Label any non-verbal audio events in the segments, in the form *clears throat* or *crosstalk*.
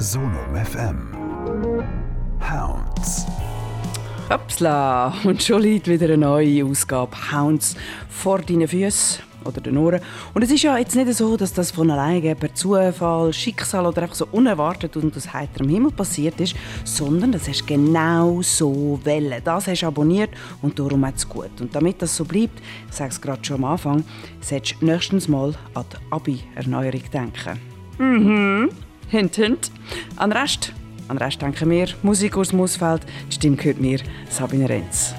Sonum FM. Hounds. Hopsla! Und schon liegt wieder eine neue Ausgabe Hounds vor deinen Füßen oder den Ohren. Und es ist ja jetzt nicht so, dass das von alleine per Zufall, Schicksal oder einfach so unerwartet und aus heiterem Himmel passiert ist, sondern das hast genau so wollen. Das hast du abonniert und darum hat es gut. Und damit das so bleibt, ich sage es gerade schon am Anfang, solltest du nächstens mal an die Abi-Erneuerung denken. Mhm. Hint, hint. An Rest, an Rest denken wir. Musik aus dem Ausfeld. Die Stimme gehört mir, Sabine Renz.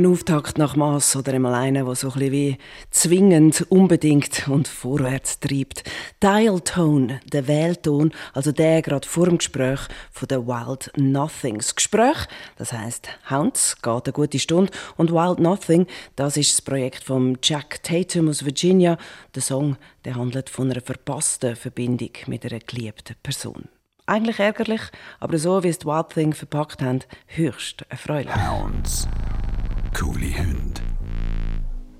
Ein Auftakt nach Mass oder einmal einer, der so ein wie zwingend, unbedingt und vorwärts treibt. Dial Tone, der Wählton, also der gerade vor dem Gespräch von der Wild Nothings. Gespräch, das heißt Hounds, geht eine gute Stunde und Wild Nothing, das ist das Projekt von Jack Tatum aus Virginia. Der Song, der handelt von einer verpassten Verbindung mit einer geliebten Person. Eigentlich ärgerlich, aber so wie es die Wild Thing verpackt haben, höchst erfreulich. Hounds. Coole Hunde.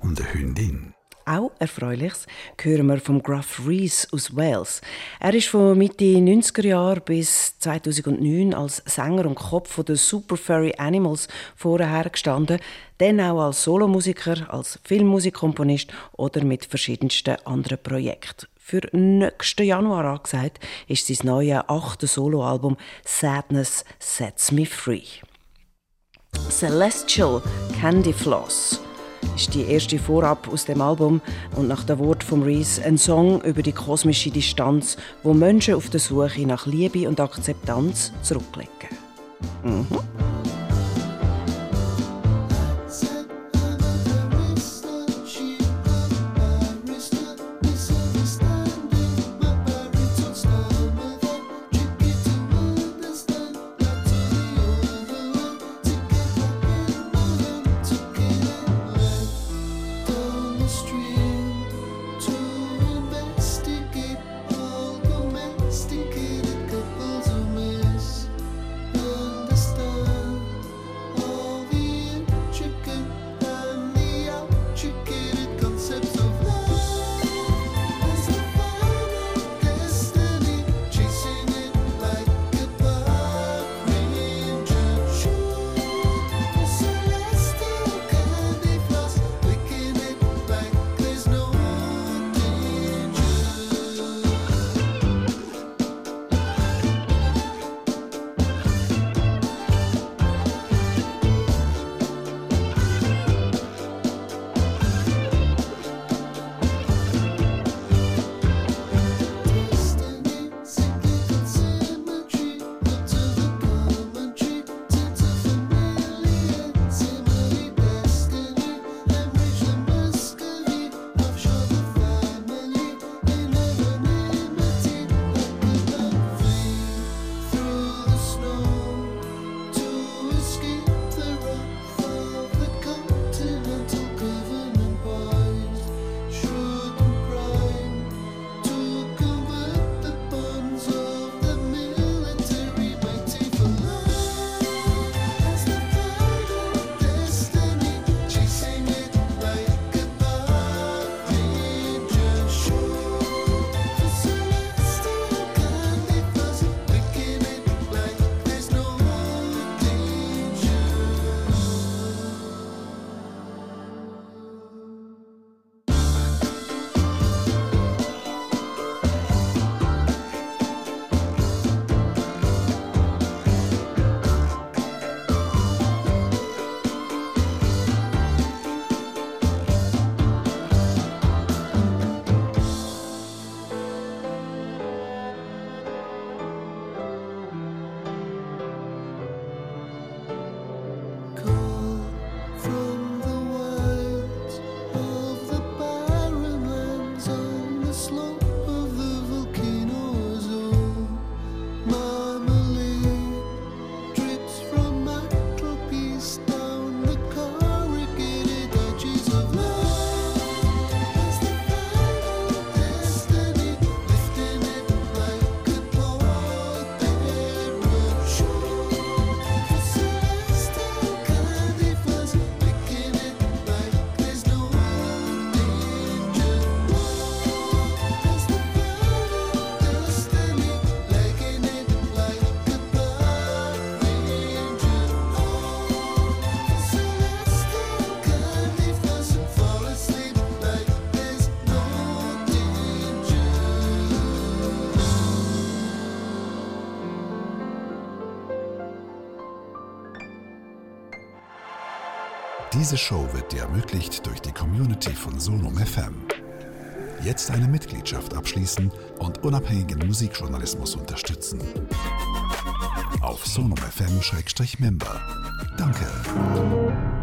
Und eine Hündin. Auch Erfreuliches hören wir vom Gruff Rees aus Wales. Er ist von Mitte 90er Jahre bis 2009 als Sänger und Kopf der Super Furry Animals vorher gestanden, dann auch als Solomusiker, als Filmmusikkomponist oder mit verschiedensten anderen Projekten. Für nächsten Januar angesagt ist sein neues achte Soloalbum Sadness Sets Me Free. Celestial Candy Floss ist die erste Vorab aus dem Album und nach dem Wort von Reese ein Song über die kosmische Distanz, wo Menschen auf der Suche nach Liebe und Akzeptanz zurücklegen. Mhm. Diese Show wird dir ermöglicht durch die Community von Sonum FM. Jetzt eine Mitgliedschaft abschließen und unabhängigen Musikjournalismus unterstützen. Auf sonumfm-member. Danke.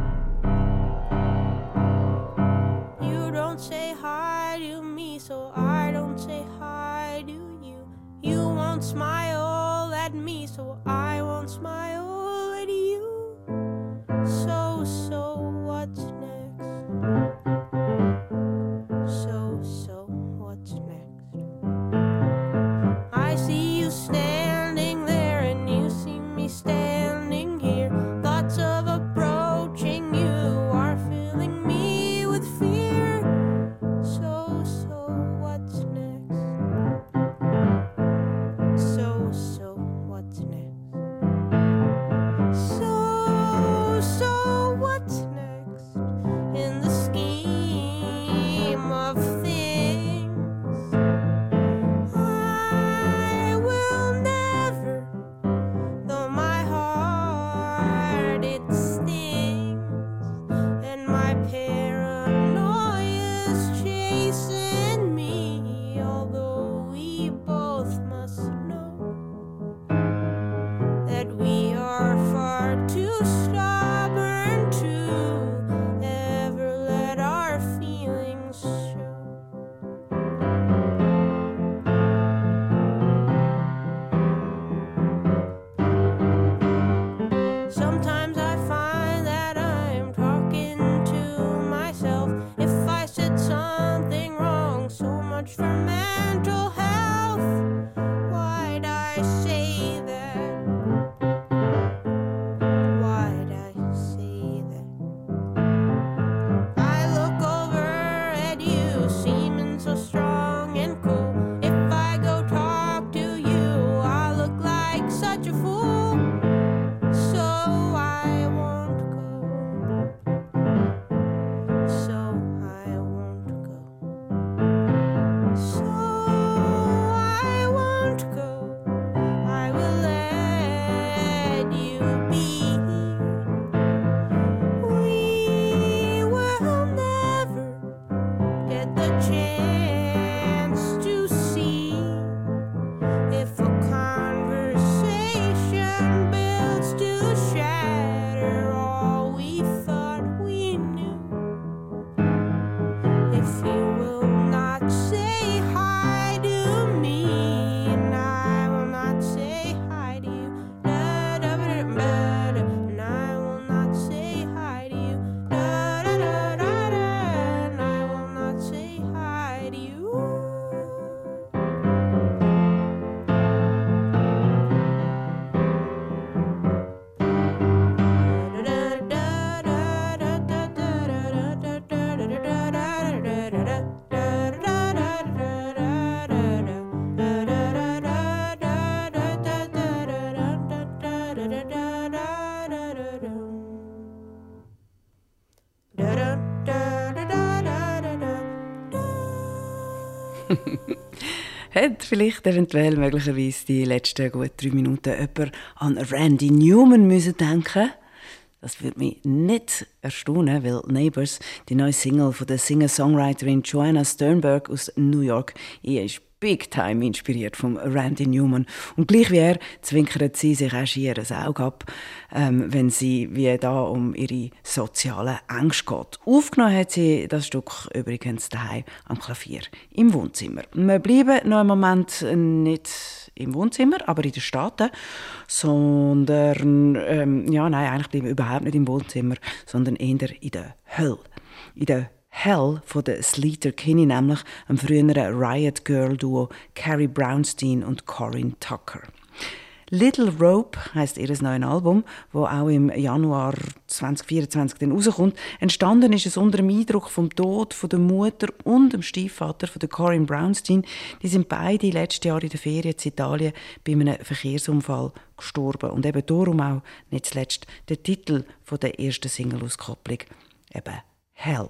Hat vielleicht eventuell möglicherweise die letzten gut drei Minuten jemand an Randy Newman müssen denken? Das würde mich nicht erstaunen, weil Neighbors, die neue Single von der Singer-Songwriterin Joanna Sternberg aus New York, ist big time inspiriert vom Randy Newman. Und gleich wie er zwinkert sie sich auch schier ein Auge ab, ähm, wenn sie wie da um ihre sozialen Ängste geht. Aufgenommen hat sie das Stück übrigens daheim am Klavier im Wohnzimmer. Wir bleiben noch einen Moment nicht im Wohnzimmer, aber in den Staaten, sondern ähm, ja, nein, eigentlich bleiben wir überhaupt nicht im Wohnzimmer, sondern eher in der Hölle. In der Hell von der Sleater Kinney, nämlich einem früheren Riot Girl Duo Carrie Brownstein und Corinne Tucker. Little Rope heißt ihr neues Album, wo auch im Januar 2024 dann rauskommt. Entstanden ist es unter dem Eindruck vom Tod von der Mutter und dem Stiefvater von der Corinne Brownstein. Die sind beide letztes Jahr in der Ferien in Italien bei einem Verkehrsunfall gestorben und eben darum auch nicht zuletzt der Titel von der ersten Single-Auskopplung, eben Hell.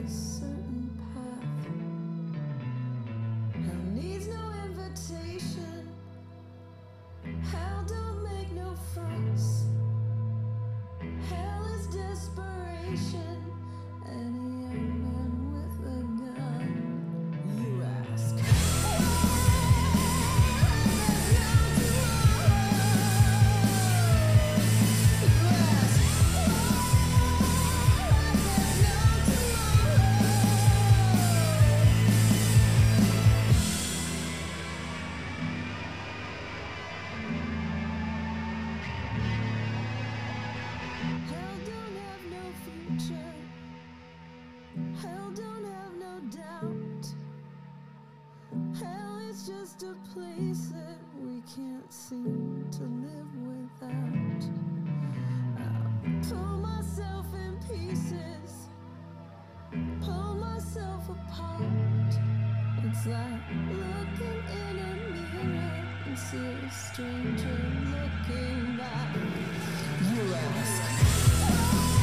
Hell is desperation, any young. pieces, pull myself apart. It's like looking in a mirror and see a stranger looking back. You ask.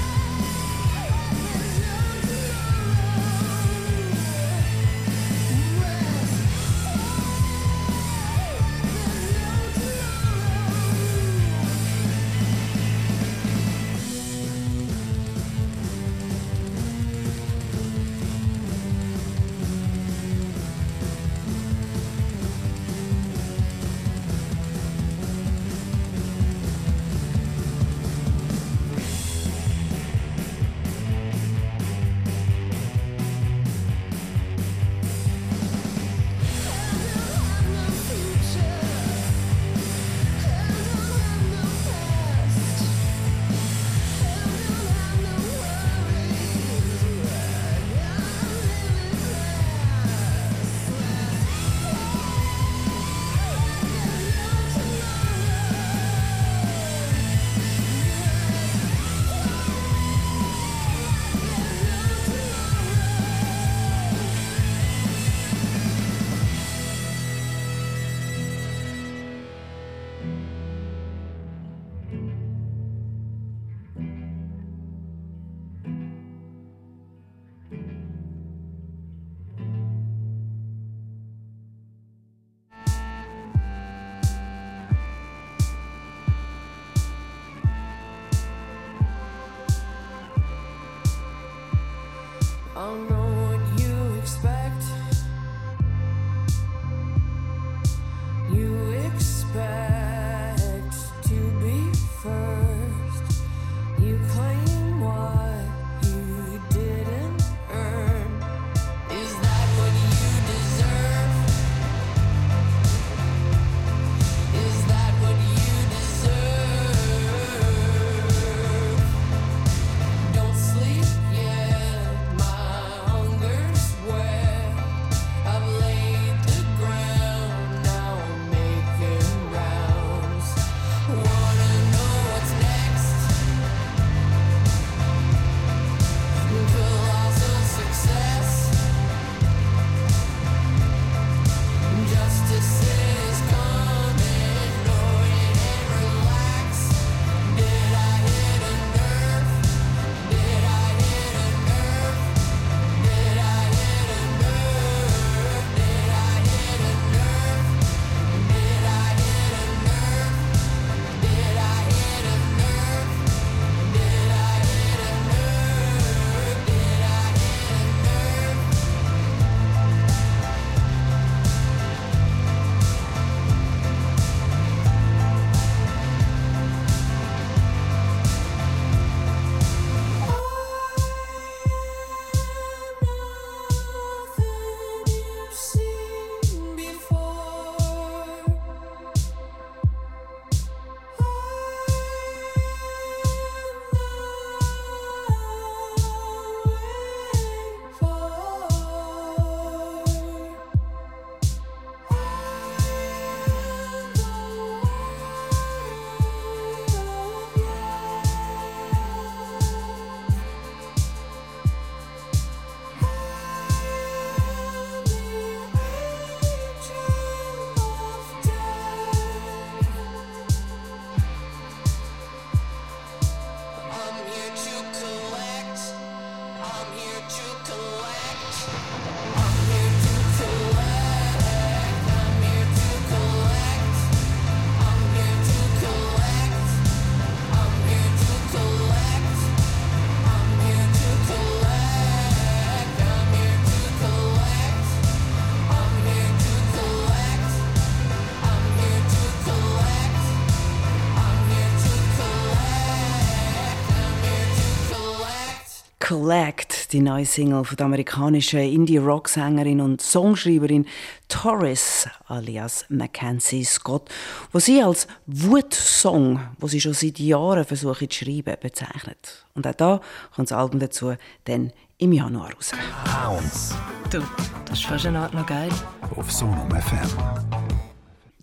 Collect, die neue Single von der amerikanischen Indie-Rock-Sängerin und Songschreiberin Torres alias Mackenzie Scott, wo sie als Wutsong, wo sie schon seit Jahren versucht zu schreiben, bezeichnet. Und auch da kommt das Album dazu dann im Januar raus. Hounds Du, das ist fast eine Art noch geil. auf Sonum FM.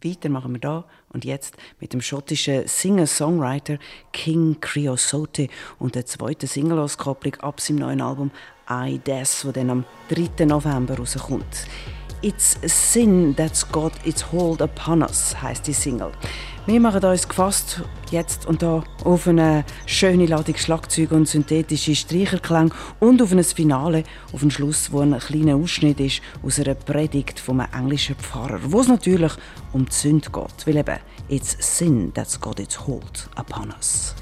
Weiter machen wir da und jetzt mit dem schottischen Singer-Songwriter King Creosote und der zweiten Single-Auskopplung ab seinem neuen Album I Des, wo dann am 3. November rauskommt. It's a sin that's got its hold upon us, heißt die Single. Wir machen uns gefasst jetzt und da auf eine schöne Ladung Schlagzeug und synthetische Streicherklang und auf ein Finale, auf einen Schluss, wo ein kleiner Ausschnitt ist aus einer Predigt von einem englischen Pfarrer, wo es natürlich um die Sünde geht, weil eben «It's sin that's got its hold upon us».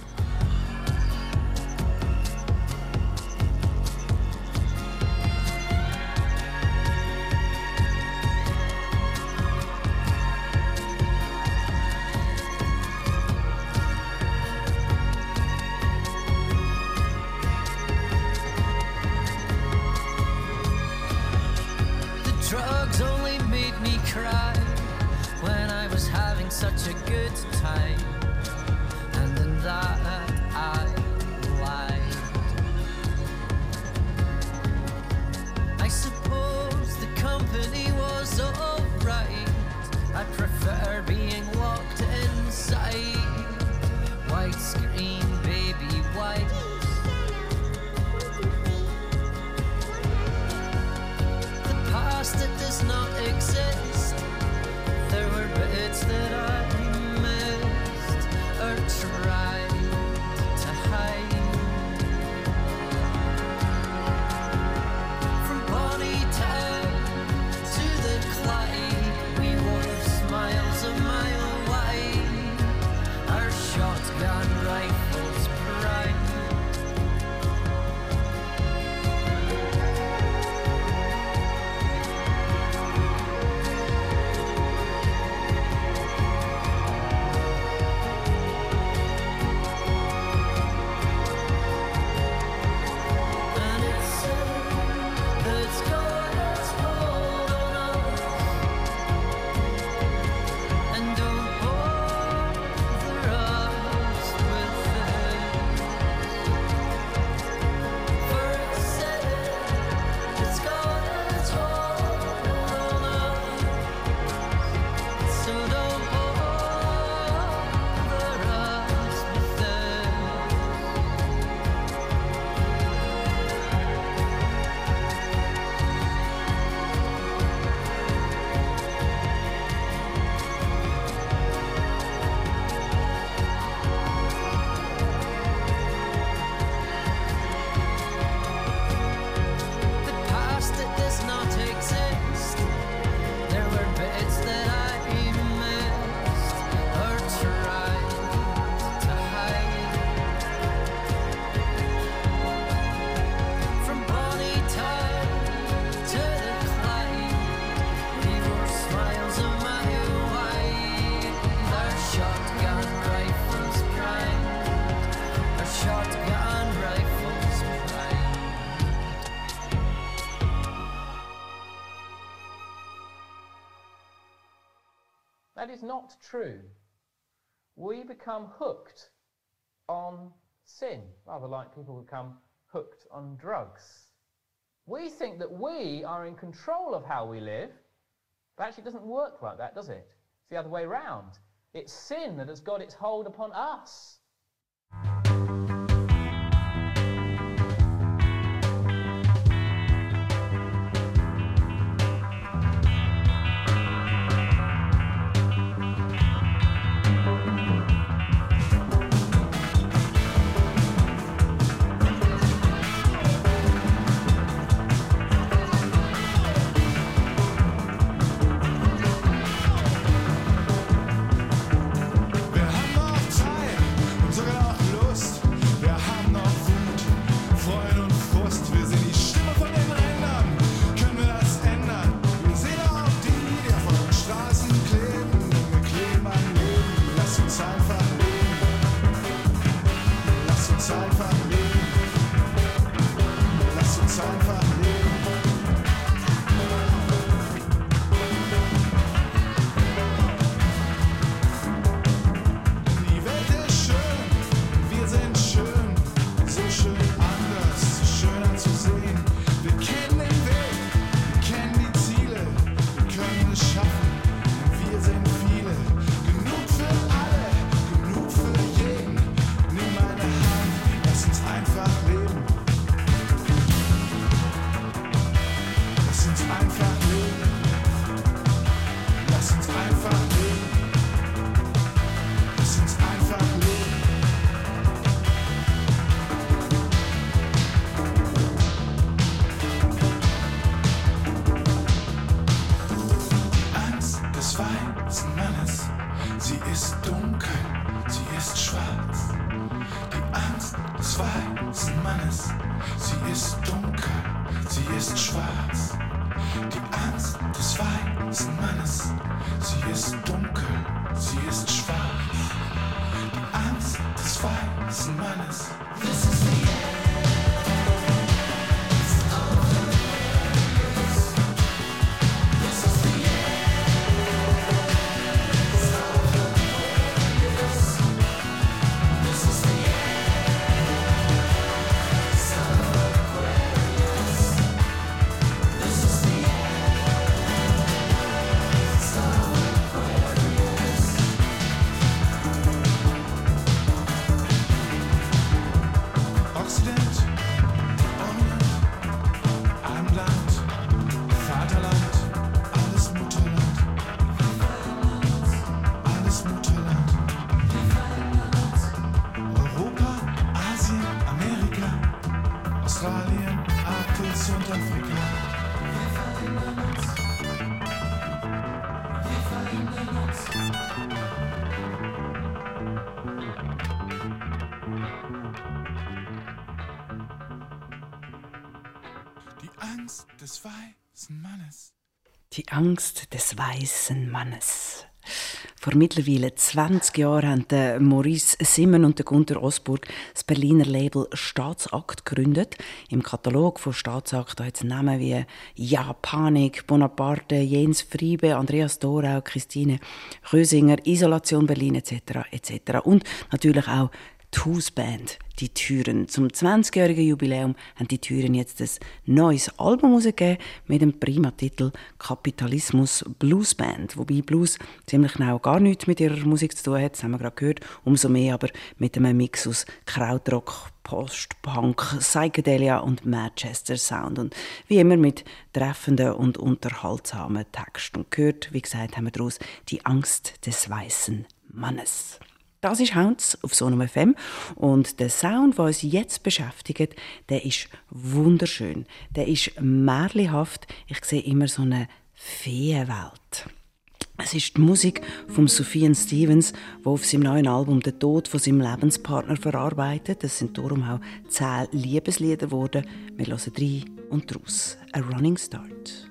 I prefer being locked inside. White screen, baby, white. the past that does not exist. There were bits that I is not true. We become hooked on sin, rather like people become hooked on drugs. We think that we are in control of how we live, but actually it doesn't work like that, does it? It's the other way round. It's sin that has got its hold upon us. Angst des weißen Mannes. Vor mittlerweile 20 Jahren haben Maurice Simmen und Gunther Osburg das Berliner Label Staatsakt gegründet. Im Katalog von Staatsakt da jetzt Namen wie Ja Panik, Bonaparte, Jens Friebe, Andreas Dorau, Christine Rösinger, Isolation Berlin etc. etc. Und natürlich auch die Hausband, die Türen. Zum 20-jährigen Jubiläum haben die Türen jetzt ein neues Album herausgegeben mit dem Prima-Titel Kapitalismus Blues Band. Wobei Blues ziemlich genau gar nichts mit ihrer Musik zu tun hat, das haben wir gerade gehört. Umso mehr aber mit einem Mix aus Krautrock, Post-Punk, Psychedelia und Manchester Sound. Und wie immer mit treffenden und unterhaltsamen Texten. Und gehört, wie gesagt, haben wir daraus die Angst des weißen Mannes. Das ist Hounds auf Sonum FM und der Sound, der uns jetzt beschäftigt, der ist wunderschön. Der ist märchenhaft. Ich sehe immer so eine Feenwelt. Es ist die Musik von Sufjan Stevens, wo auf seinem neuen Album den Tod von seinem Lebenspartner verarbeitet. Es sind darum auch zehn Liebeslieder geworden. Wir hören drei und daraus A Running Start.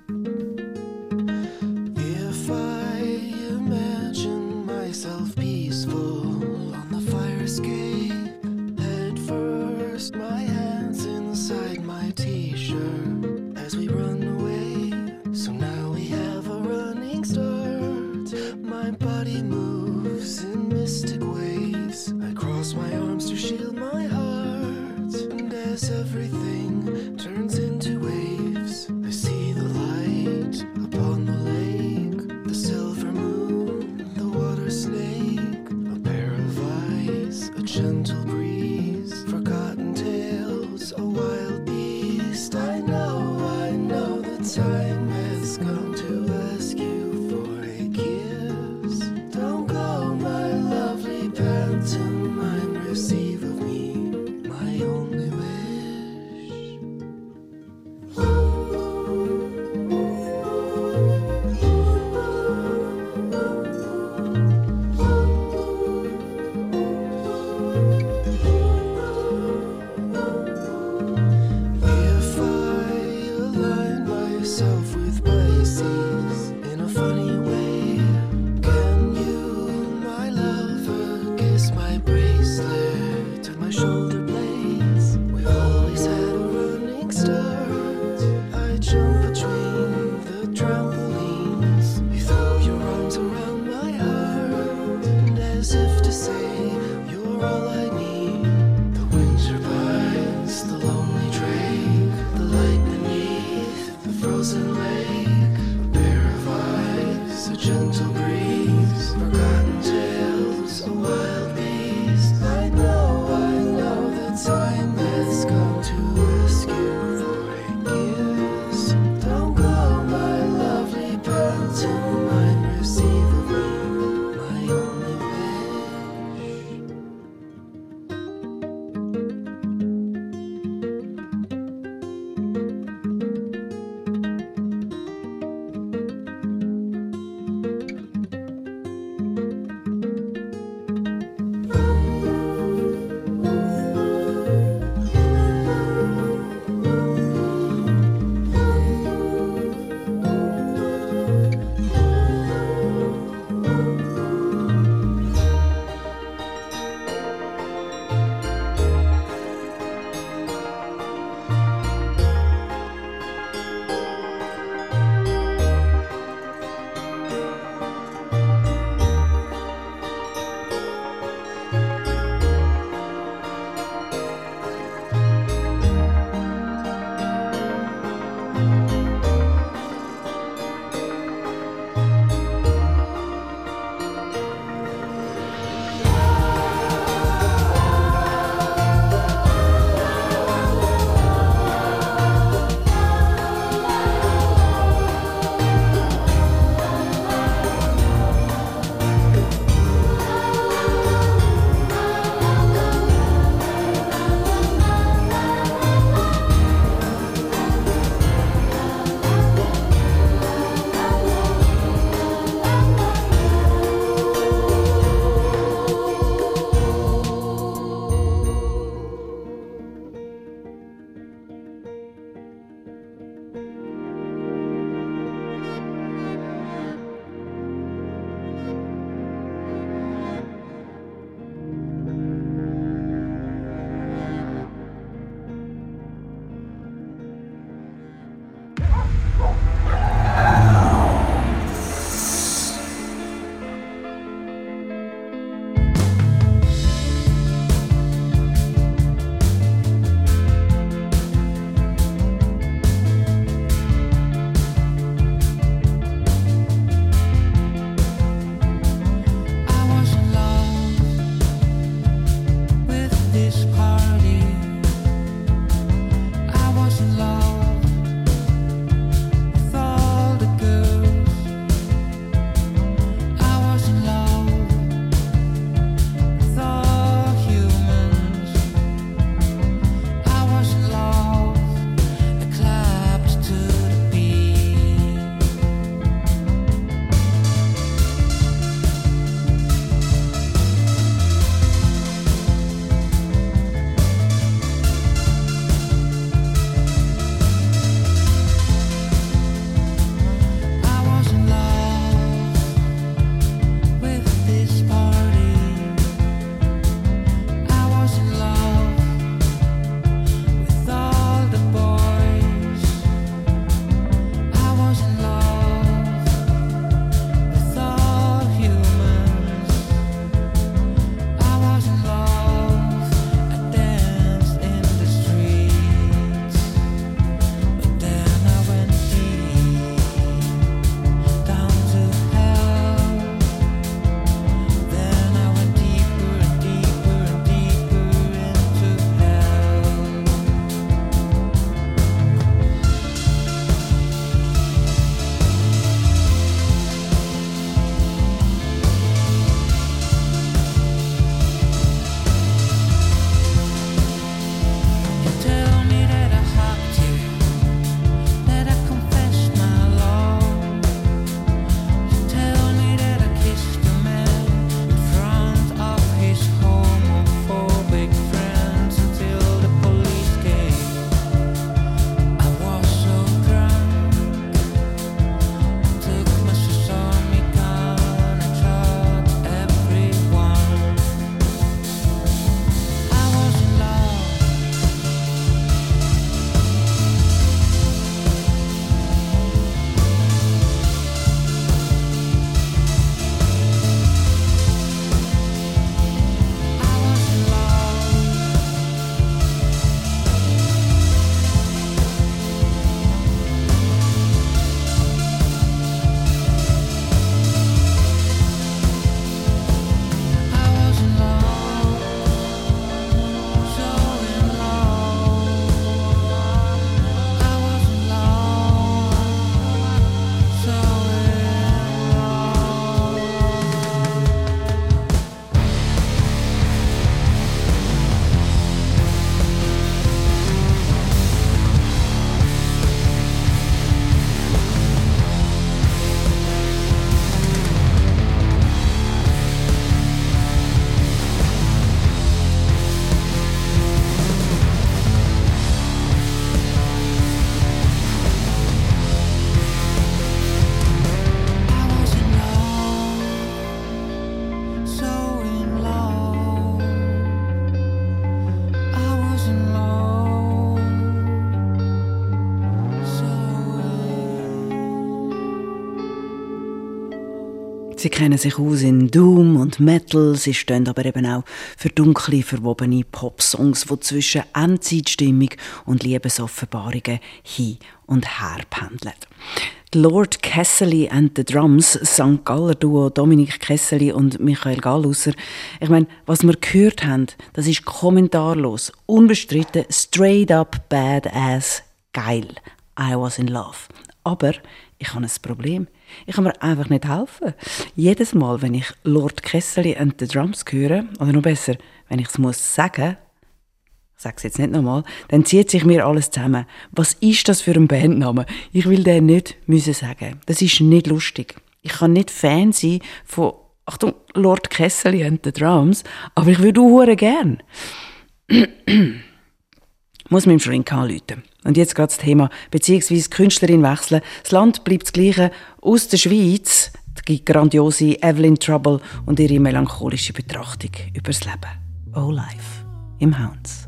Kennen sich aus in Doom und Metal, sie stehen aber eben auch für dunkle, verwobene Popsongs, die zwischen Endzeitstimmung und Liebesoffenbarungen hin und her pendeln. Lord Kessely and the Drums, St. Galler Duo Dominik Kessely und Michael Gallusser. Ich meine, was wir gehört haben, das ist kommentarlos, unbestritten, straight up badass, geil. I was in love. Aber ich habe ein Problem. Ich kann mir einfach nicht helfen. Jedes Mal, wenn ich Lord Kessely and the Drums höre, oder noch besser, wenn ich es muss sagen, ich sage es jetzt nicht nochmal, dann zieht sich mir alles zusammen. Was ist das für ein Bandname? Ich will den nicht müssen sagen. Das ist nicht lustig. Ich kann nicht Fan sein von, Achtung, Lord Kessely and the Drums, aber ich würde auch gern. *clears throat* muss mit dem Shrink anrufen. Und jetzt geht das Thema, beziehungsweise Künstlerin wechseln. Das Land bleibt das gleiche. Aus der Schweiz die grandiose Evelyn Trouble und ihre melancholische Betrachtung über das Leben. Oh Life im Hounds.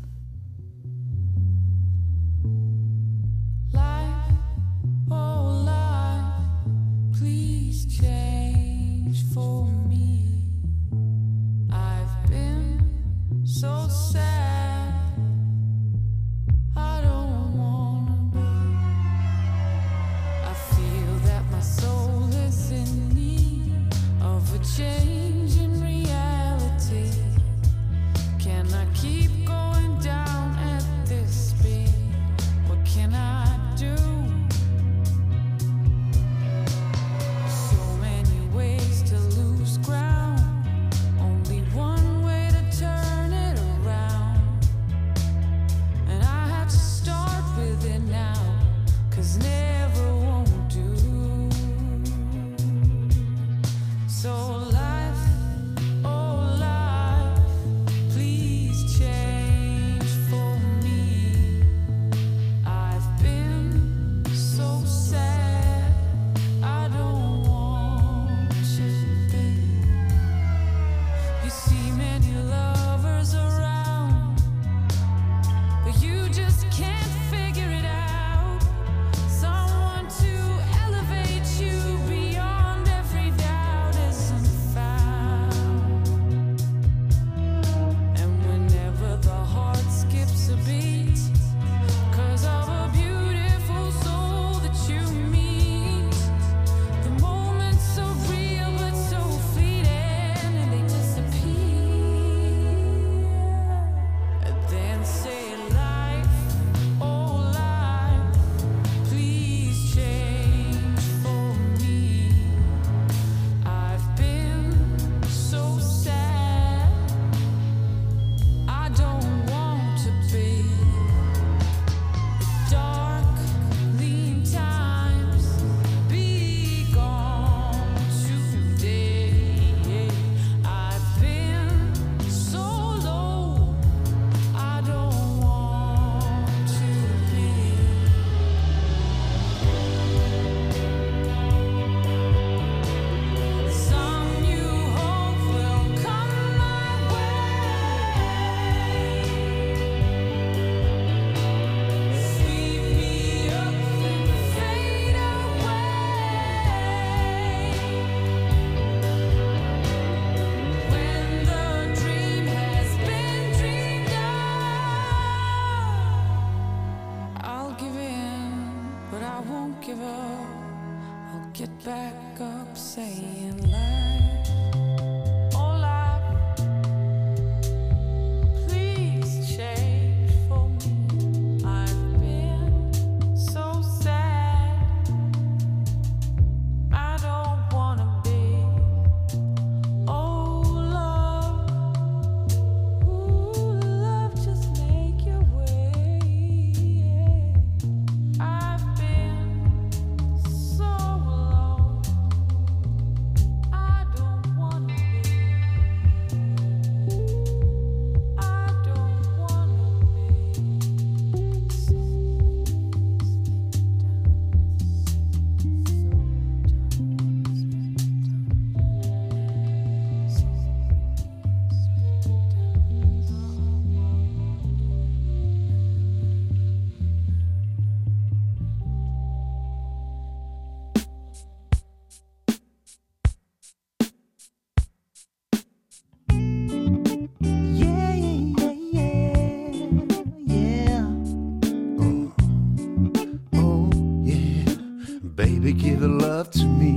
Give a love to me.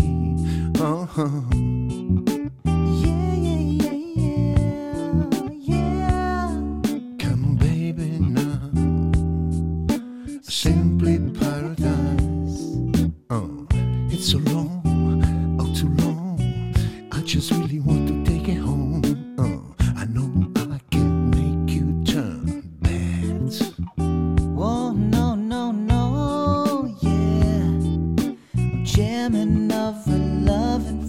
Uh-huh. Jamming of a loving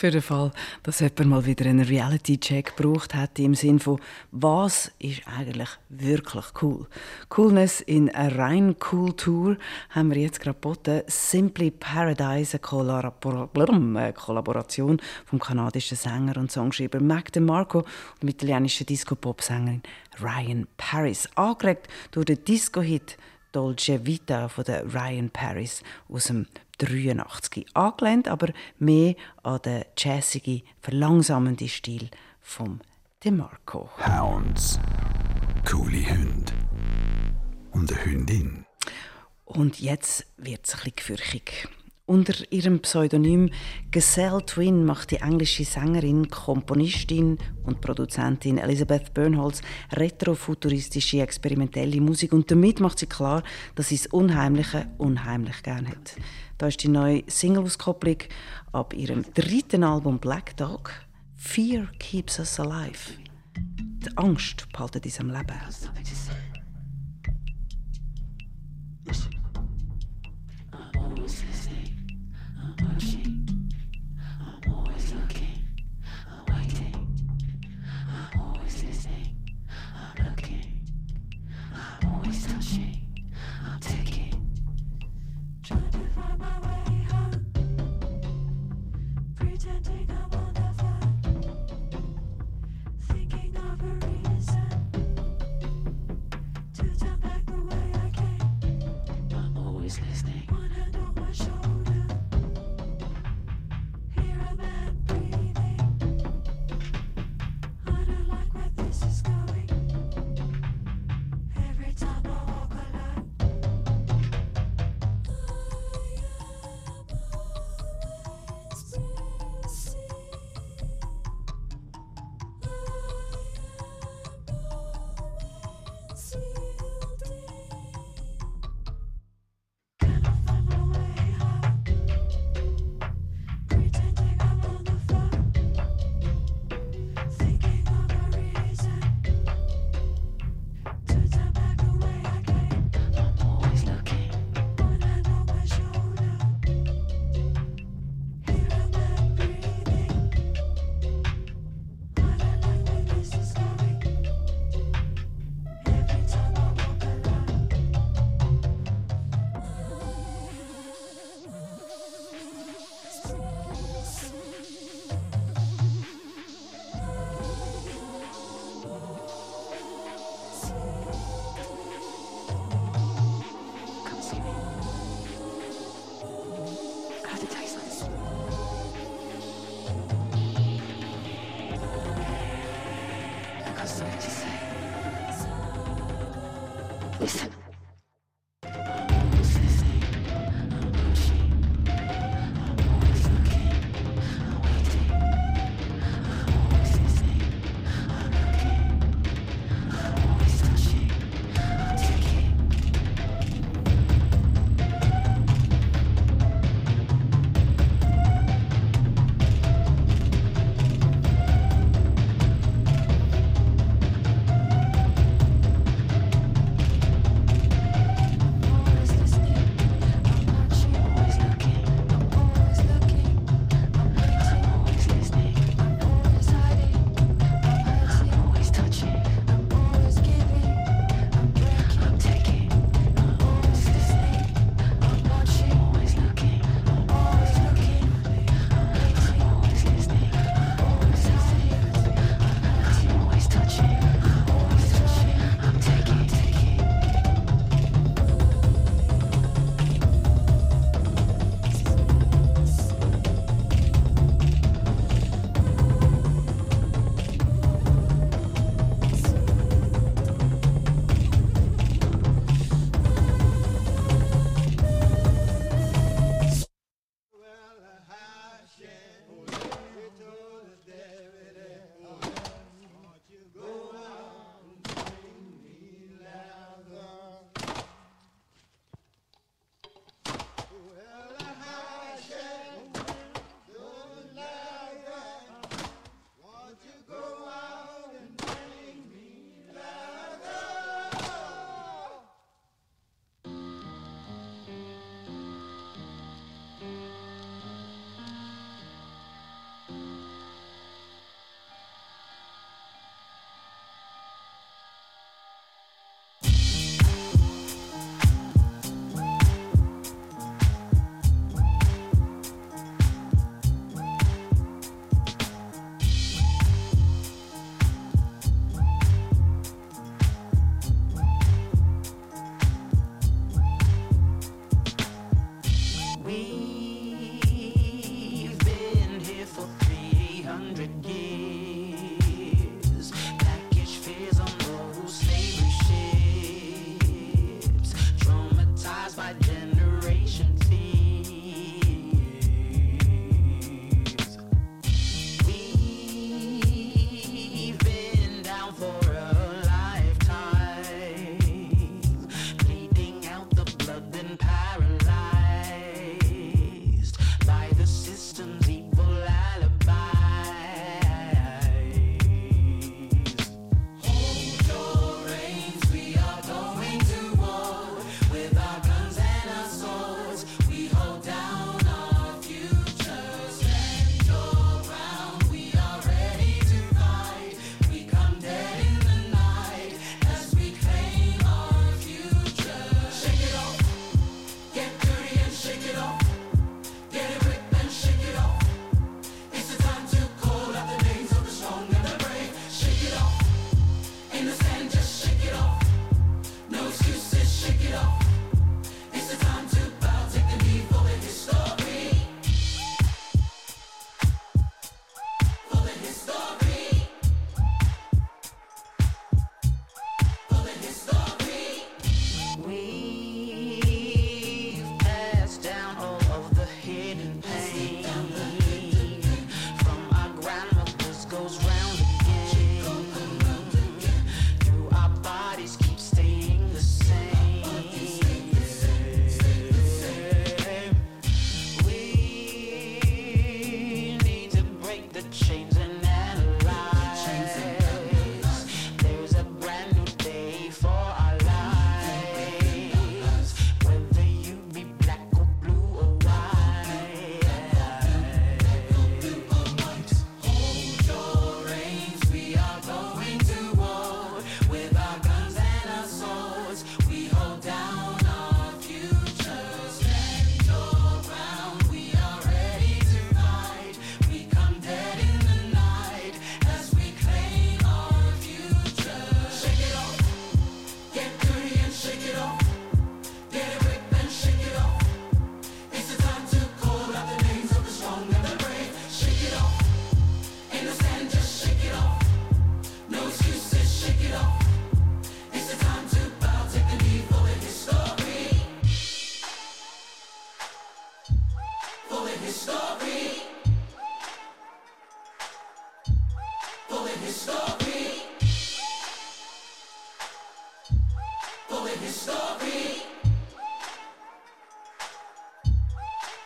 für den Fall, dass jemand mal wieder einen Reality-Check gebraucht hat, im Sinn von, was ist eigentlich wirklich cool? Coolness in einer rein cool Tour haben wir jetzt gerade geboten. Simply Paradise, eine Kollaboration vom kanadischen Sänger und Songschreiber Mac DeMarco und dem italienischen Disco-Pop-Sängerin Ryan Paris. Angeregt durch den Disco-Hit Dolce Vita von der Ryan Paris aus dem 83. Angelehnt aber mehr an den jazzigen, verlangsamenden Stil vom DeMarco. Hounds. Coole Hunde. Und eine Hündin. Und jetzt wird es ein bisschen gefürchtig. Unter ihrem Pseudonym Gazelle Twin macht die englische Sängerin, Komponistin und Produzentin Elisabeth Bernholz retrofuturistische experimentelle Musik und damit macht sie klar, dass sie das Unheimliche unheimlich gern hat. Da ist die neue Singleauskopplung ab ihrem dritten Album Black Dog Fear Keeps Us Alive. Die Angst behaltet uns am Leben. Listen. I'm always Thank you.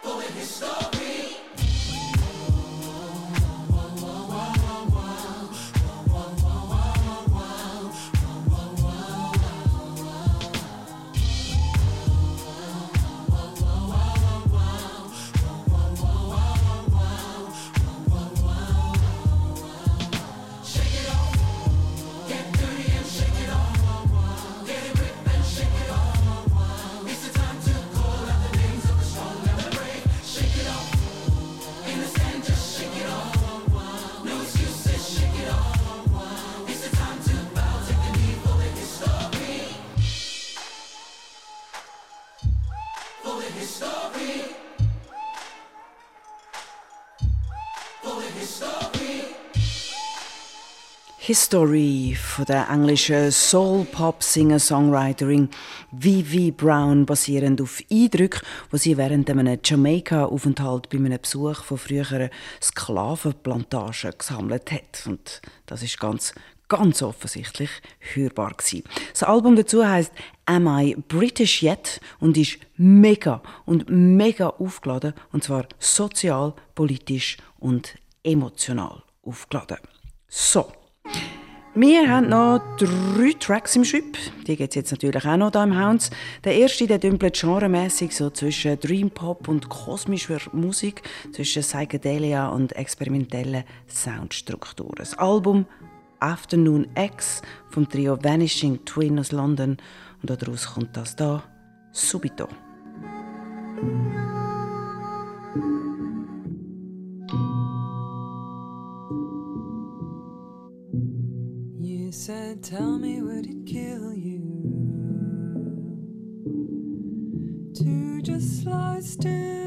pulling his. History von der englischen Soul-Pop-Singer-Songwriterin Vivi Brown, basierend auf Eindrücken, die sie während einem Jamaika-Aufenthalt bei einem Besuch von früheren Sklavenplantagen gesammelt hat. Und das ist ganz ganz offensichtlich hörbar gewesen. Das Album dazu heißt Am I British Yet und ist mega und mega aufgeladen und zwar sozial, politisch und emotional aufgeladen. So. Wir haben noch drei Tracks im Schritt. Die gibt es jetzt natürlich auch noch hier im Hounds. Der erste, der dümpelt genremässig so zwischen Dream Pop und kosmischer Musik, zwischen Psychedelia und experimentellen Soundstrukturen. Das Album Afternoon X vom Trio Vanishing Twin aus London und daraus kommt das da Subito. Said, Tell me, would it kill you to just lie still,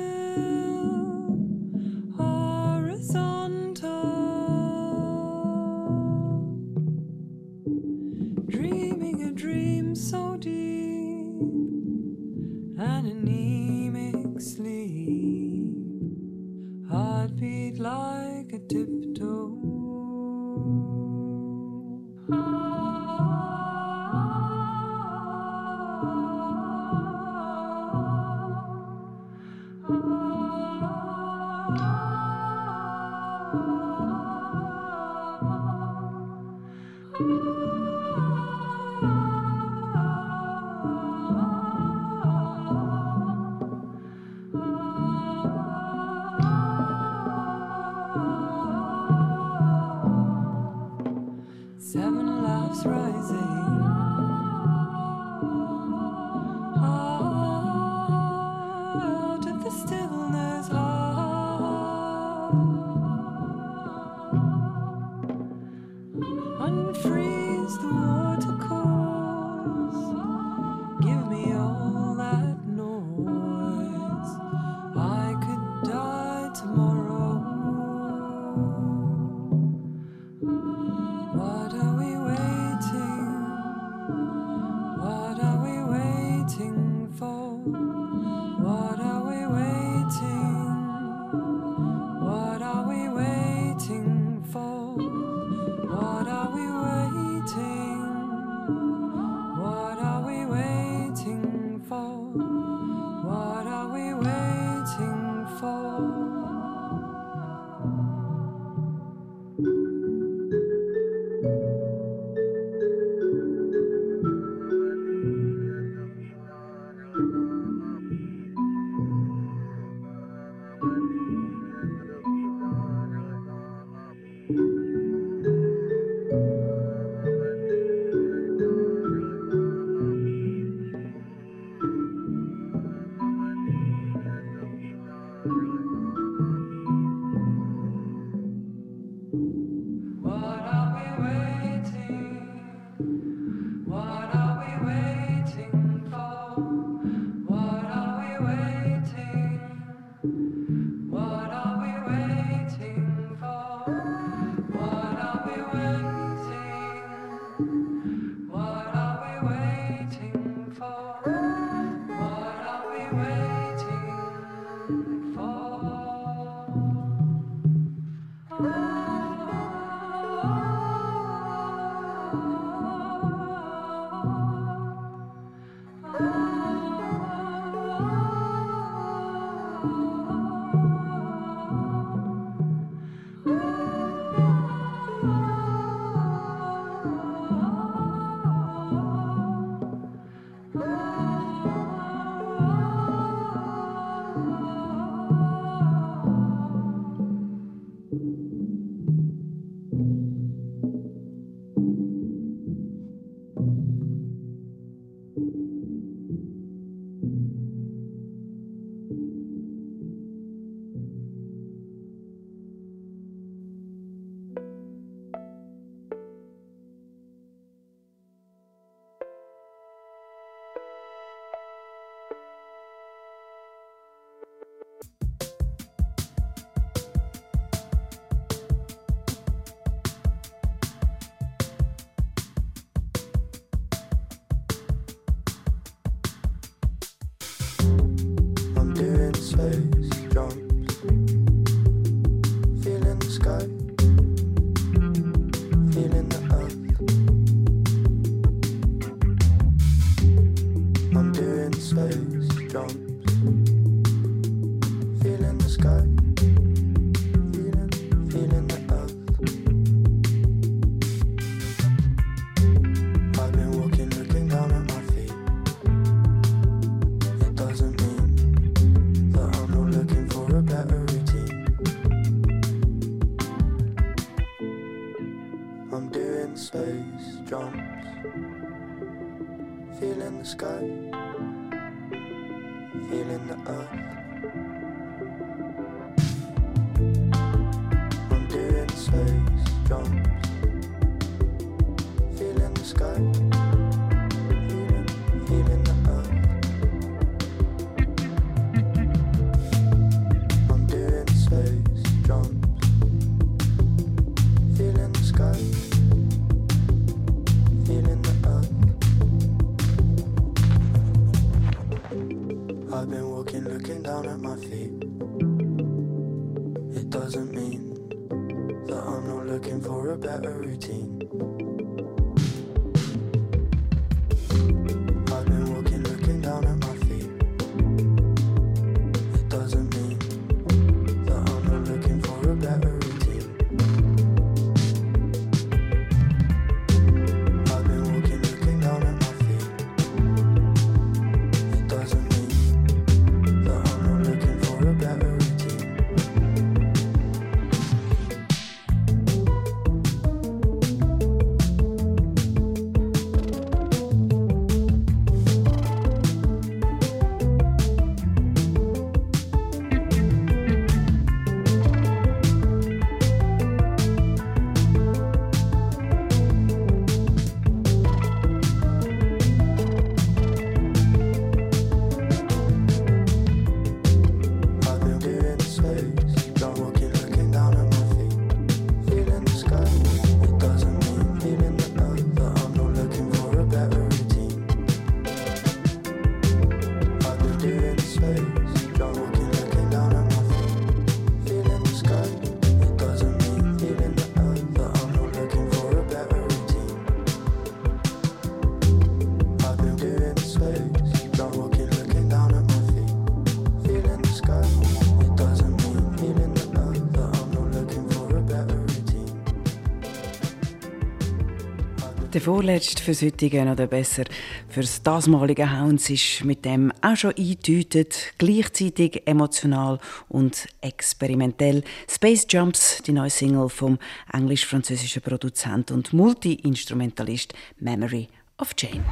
Der vorletzte fürs heutige oder besser fürs dasmalige Hounds ist mit dem auch schon eingedeutet, gleichzeitig emotional und experimentell. Space Jumps, die neue Single vom englisch-französischen Produzent und Multi-Instrumentalist Memory of Jane.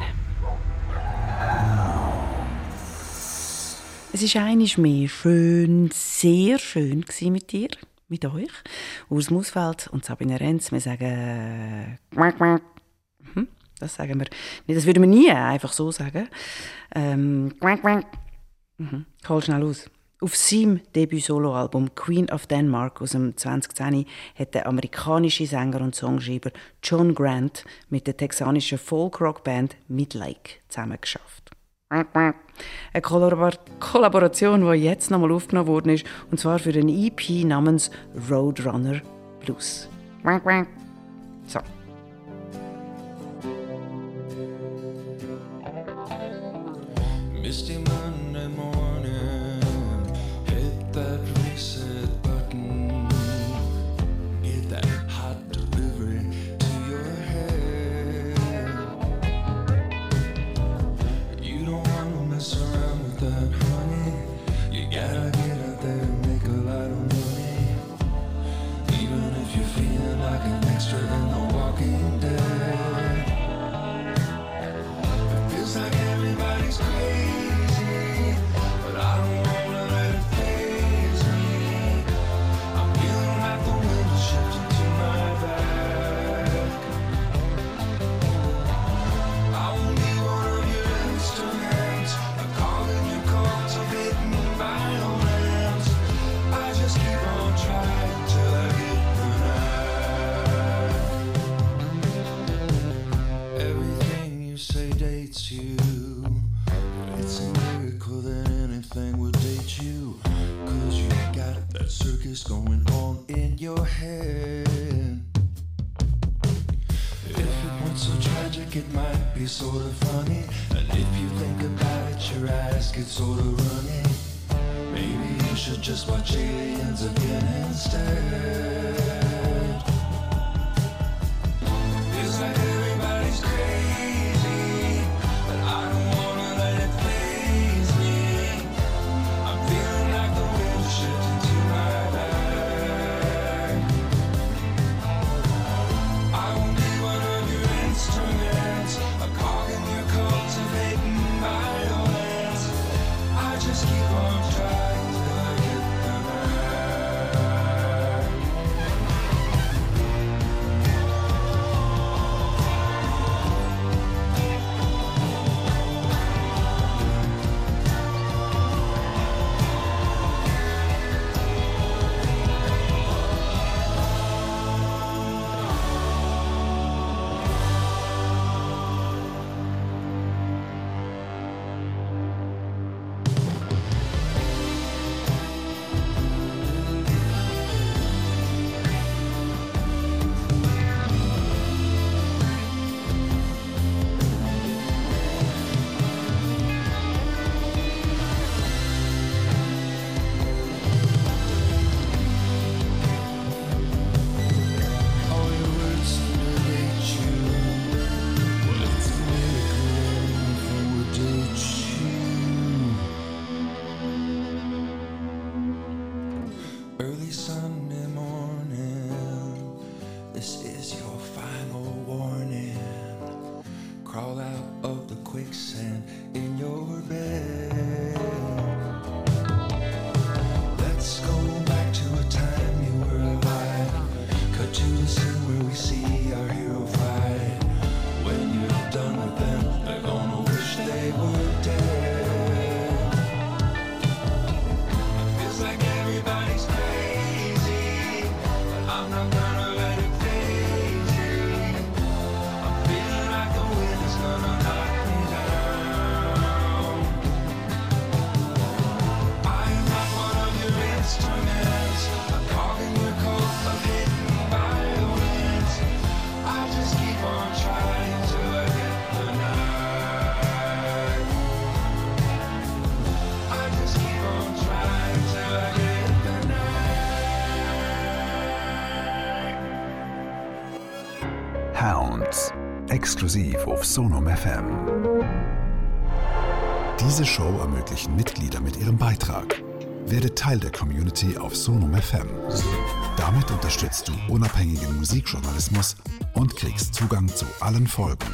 Es ist einiges mehr schön, sehr schön mit dir, mit euch. Urs Musfeld und Sabine Renz. Wir sagen äh, das sagen wir. Nee, das würden wir nie einfach so sagen. Ähm, quack, quack. Mhm. Hol schnell aus. Auf seinem Debüt-Soloalbum Queen of Denmark aus dem 2010 hat der amerikanische Sänger und Songschreiber John Grant mit der texanischen Folk-Rock-Band Midlake zusammengeschafft. Eine Kollabor Kollaboration, die jetzt nochmal aufgenommen worden ist, und zwar für eine EP namens Roadrunner Blues. So. Misty Monday morning, hit that reset button. Get that hot delivery to your head. You don't wanna mess around with that, honey. You gotta Sonum FM. Diese Show ermöglichen Mitglieder mit ihrem Beitrag. Werde Teil der Community auf Sonum FM. Damit unterstützt du unabhängigen Musikjournalismus und kriegst Zugang zu allen Folgen.